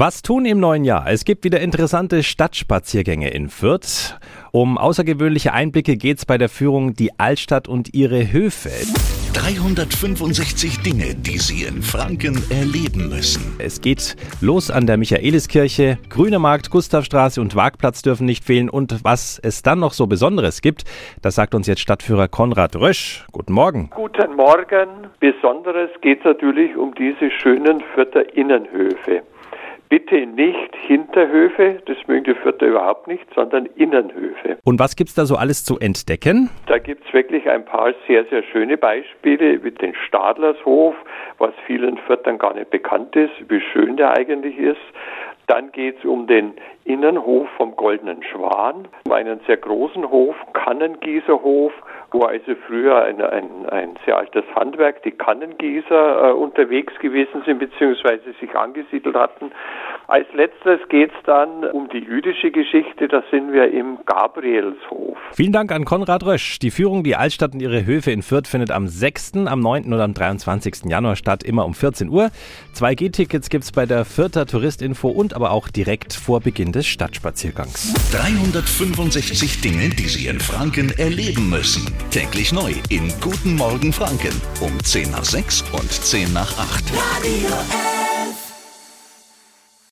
Was tun im neuen Jahr? Es gibt wieder interessante Stadtspaziergänge in Fürth. Um außergewöhnliche Einblicke geht's bei der Führung Die Altstadt und ihre Höfe. 365 Dinge, die Sie in Franken erleben müssen. Es geht los an der Michaeliskirche, Grüner Markt, Gustavstraße und Wagplatz dürfen nicht fehlen. Und was es dann noch so Besonderes gibt, das sagt uns jetzt Stadtführer Konrad Rösch. Guten Morgen. Guten Morgen. Besonderes geht natürlich um diese schönen Fürther Innenhöfe bitte nicht Hinterhöfe, das mögen die Vierter überhaupt nicht, sondern Innenhöfe. Und was gibt's da so alles zu entdecken? Da gibt's wirklich ein paar sehr, sehr schöne Beispiele, wie den Stadlershof, was vielen Viertern gar nicht bekannt ist, wie schön der eigentlich ist. Dann geht's um den Innenhof vom Goldenen Schwan, um einen sehr großen Hof, Kannengießerhof, wo also früher ein, ein, ein sehr altes Handwerk, die Kannengießer, äh, unterwegs gewesen sind bzw. sich angesiedelt hatten. Als letztes geht es dann um die jüdische Geschichte, da sind wir im Gabrielshof. Vielen Dank an Konrad Rösch. Die Führung Die Altstadt und ihre Höfe in Fürth findet am 6., am 9. und am 23. Januar statt, immer um 14 Uhr. 2G-Tickets gibt es bei der Fürther Touristinfo und aber auch direkt vor Beginn des Stadtspaziergangs. 365 Dinge, die Sie in Franken erleben müssen. Täglich neu in Guten Morgen Franken um 10 nach 6 und 10 nach 8. Radio